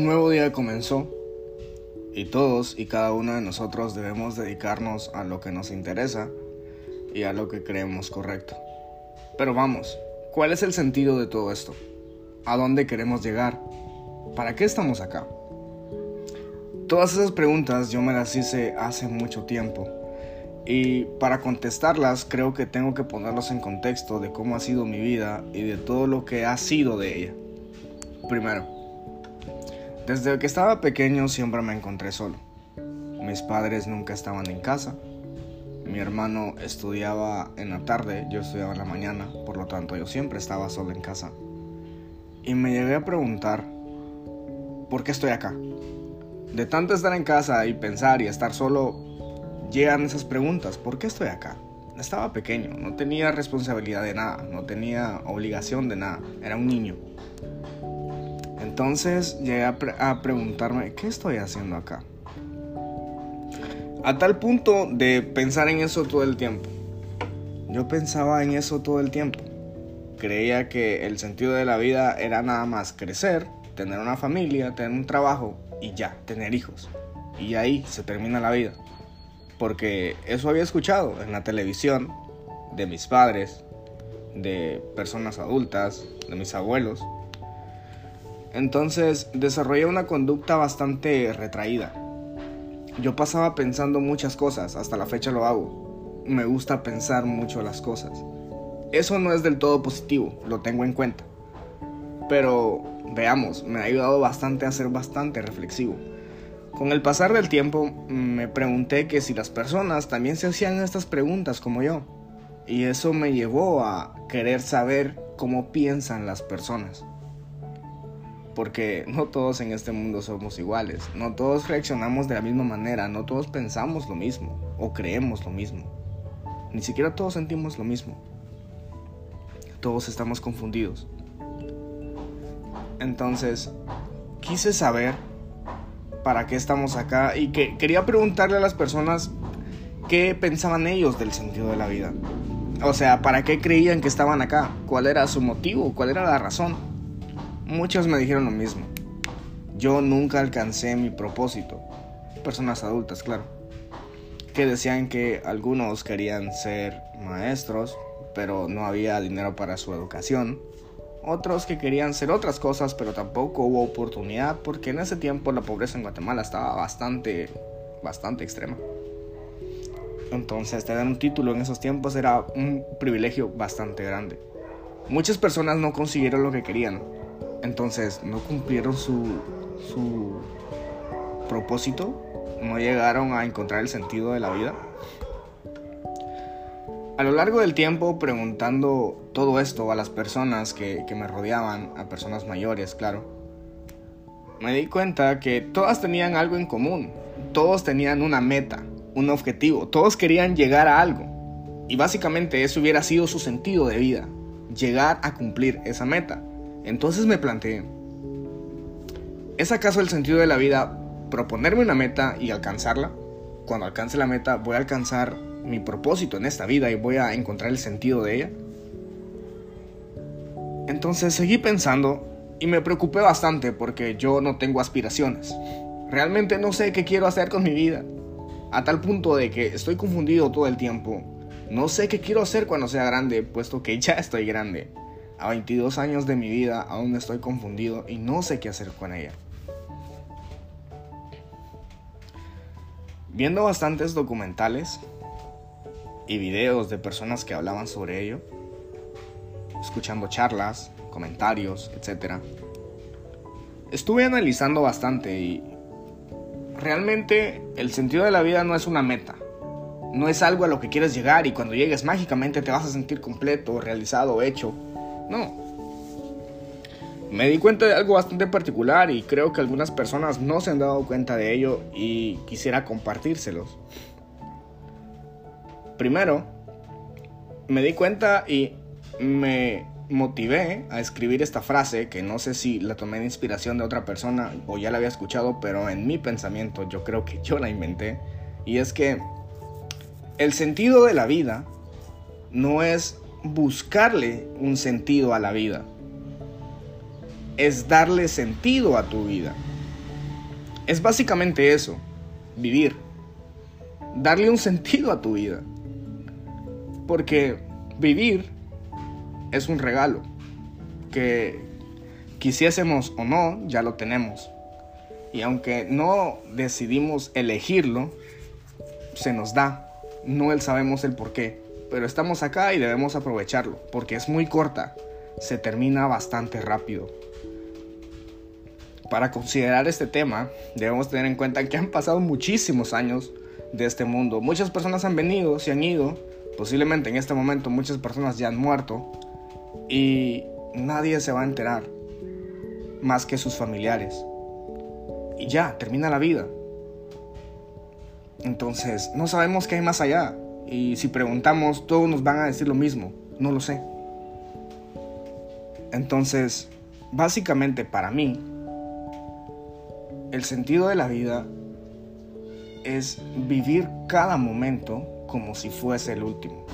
Un nuevo día comenzó y todos y cada uno de nosotros debemos dedicarnos a lo que nos interesa y a lo que creemos correcto. Pero vamos, ¿cuál es el sentido de todo esto? ¿A dónde queremos llegar? ¿Para qué estamos acá? Todas esas preguntas yo me las hice hace mucho tiempo y para contestarlas creo que tengo que ponerlos en contexto de cómo ha sido mi vida y de todo lo que ha sido de ella. Primero, desde que estaba pequeño siempre me encontré solo. Mis padres nunca estaban en casa. Mi hermano estudiaba en la tarde, yo estudiaba en la mañana, por lo tanto yo siempre estaba solo en casa. Y me llegué a preguntar, ¿por qué estoy acá? De tanto estar en casa y pensar y estar solo, llegan esas preguntas, ¿por qué estoy acá? Estaba pequeño, no tenía responsabilidad de nada, no tenía obligación de nada, era un niño. Entonces llegué a, preguntarme, ¿qué estoy haciendo acá? A tal punto de pensar en eso todo el tiempo. Yo pensaba en eso todo el tiempo. Creía que el sentido de la vida era nada más crecer, tener una familia, tener un trabajo y ya, tener hijos. Y ahí se termina la vida. Porque eso había escuchado en la televisión de mis padres, de personas adultas, de mis abuelos. Entonces desarrollé una conducta bastante retraída. Yo pasaba pensando muchas cosas, hasta la fecha lo hago. Me gusta pensar mucho las cosas. Eso no es del todo positivo, lo tengo en cuenta. Pero veamos, me ha ayudado bastante a ser bastante reflexivo. Con el pasar del tiempo me pregunté que si las personas también se hacían estas preguntas como yo. Y eso me llevó a querer saber cómo piensan las personas porque no todos en este mundo somos iguales, no todos reaccionamos de la misma manera, no todos pensamos lo mismo o creemos lo mismo, ni siquiera todos sentimos lo mismo, todos estamos confundidos. Entonces, quise saber para qué estamos acá y que quería preguntarle a las personas qué pensaban ellos del sentido de la vida. O sea, ¿para qué creían que estaban acá? ¿Cuál era su motivo? ¿Cuál era la razón? Muchos me dijeron lo mismo. Yo nunca alcancé mi propósito. Personas adultas, claro. Que decían que algunos querían ser maestros, pero no había dinero para su educación. Otros que querían ser otras cosas, pero tampoco hubo oportunidad porque en ese tiempo la pobreza en Guatemala estaba bastante, bastante extrema. Entonces tener un título en esos tiempos era un privilegio bastante grande. Muchas personas no consiguieron lo que querían, entonces no cumplieron su, su propósito, no llegaron a encontrar el sentido de la vida. A lo largo del tiempo, preguntando todo esto a las personas que, que me rodeaban, a personas mayores, claro, me di cuenta que todas tenían algo en común, todos tenían una meta, un objetivo, todos querían llegar a algo. Y básicamente eso hubiera sido su sentido de vida, llegar a cumplir esa meta. Entonces me planteé, ¿es acaso el sentido de la vida proponerme una meta y alcanzarla? Cuando alcance la meta, ¿voy a alcanzar mi propósito en esta vida y voy a encontrar el sentido de ella? Entonces seguí pensando y me preocupé bastante porque yo no tengo aspiraciones. Realmente no sé qué quiero hacer con mi vida. A tal punto de que estoy confundido todo el tiempo. No sé qué quiero hacer cuando sea grande, puesto que ya estoy grande. A 22 años de mi vida aún estoy confundido y no sé qué hacer con ella. Viendo bastantes documentales y videos de personas que hablaban sobre ello, escuchando charlas, comentarios, etc. Estuve analizando bastante y realmente el sentido de la vida no es una meta. No es algo a lo que quieres llegar y cuando llegues mágicamente te vas a sentir completo, realizado, hecho. No. Me di cuenta de algo bastante particular y creo que algunas personas no se han dado cuenta de ello y quisiera compartírselos. Primero, me di cuenta y me motivé a escribir esta frase que no sé si la tomé de inspiración de otra persona o ya la había escuchado, pero en mi pensamiento yo creo que yo la inventé. Y es que el sentido de la vida no es buscarle un sentido a la vida. Es darle sentido a tu vida. Es básicamente eso, vivir. Darle un sentido a tu vida. Porque vivir es un regalo que quisiésemos o no, ya lo tenemos. Y aunque no decidimos elegirlo, se nos da. No él sabemos el por qué. Pero estamos acá y debemos aprovecharlo, porque es muy corta. Se termina bastante rápido. Para considerar este tema, debemos tener en cuenta que han pasado muchísimos años de este mundo. Muchas personas han venido, se han ido. Posiblemente en este momento muchas personas ya han muerto. Y nadie se va a enterar más que sus familiares. Y ya, termina la vida. Entonces, no sabemos qué hay más allá. Y si preguntamos, todos nos van a decir lo mismo. No lo sé. Entonces, básicamente para mí, el sentido de la vida es vivir cada momento como si fuese el último.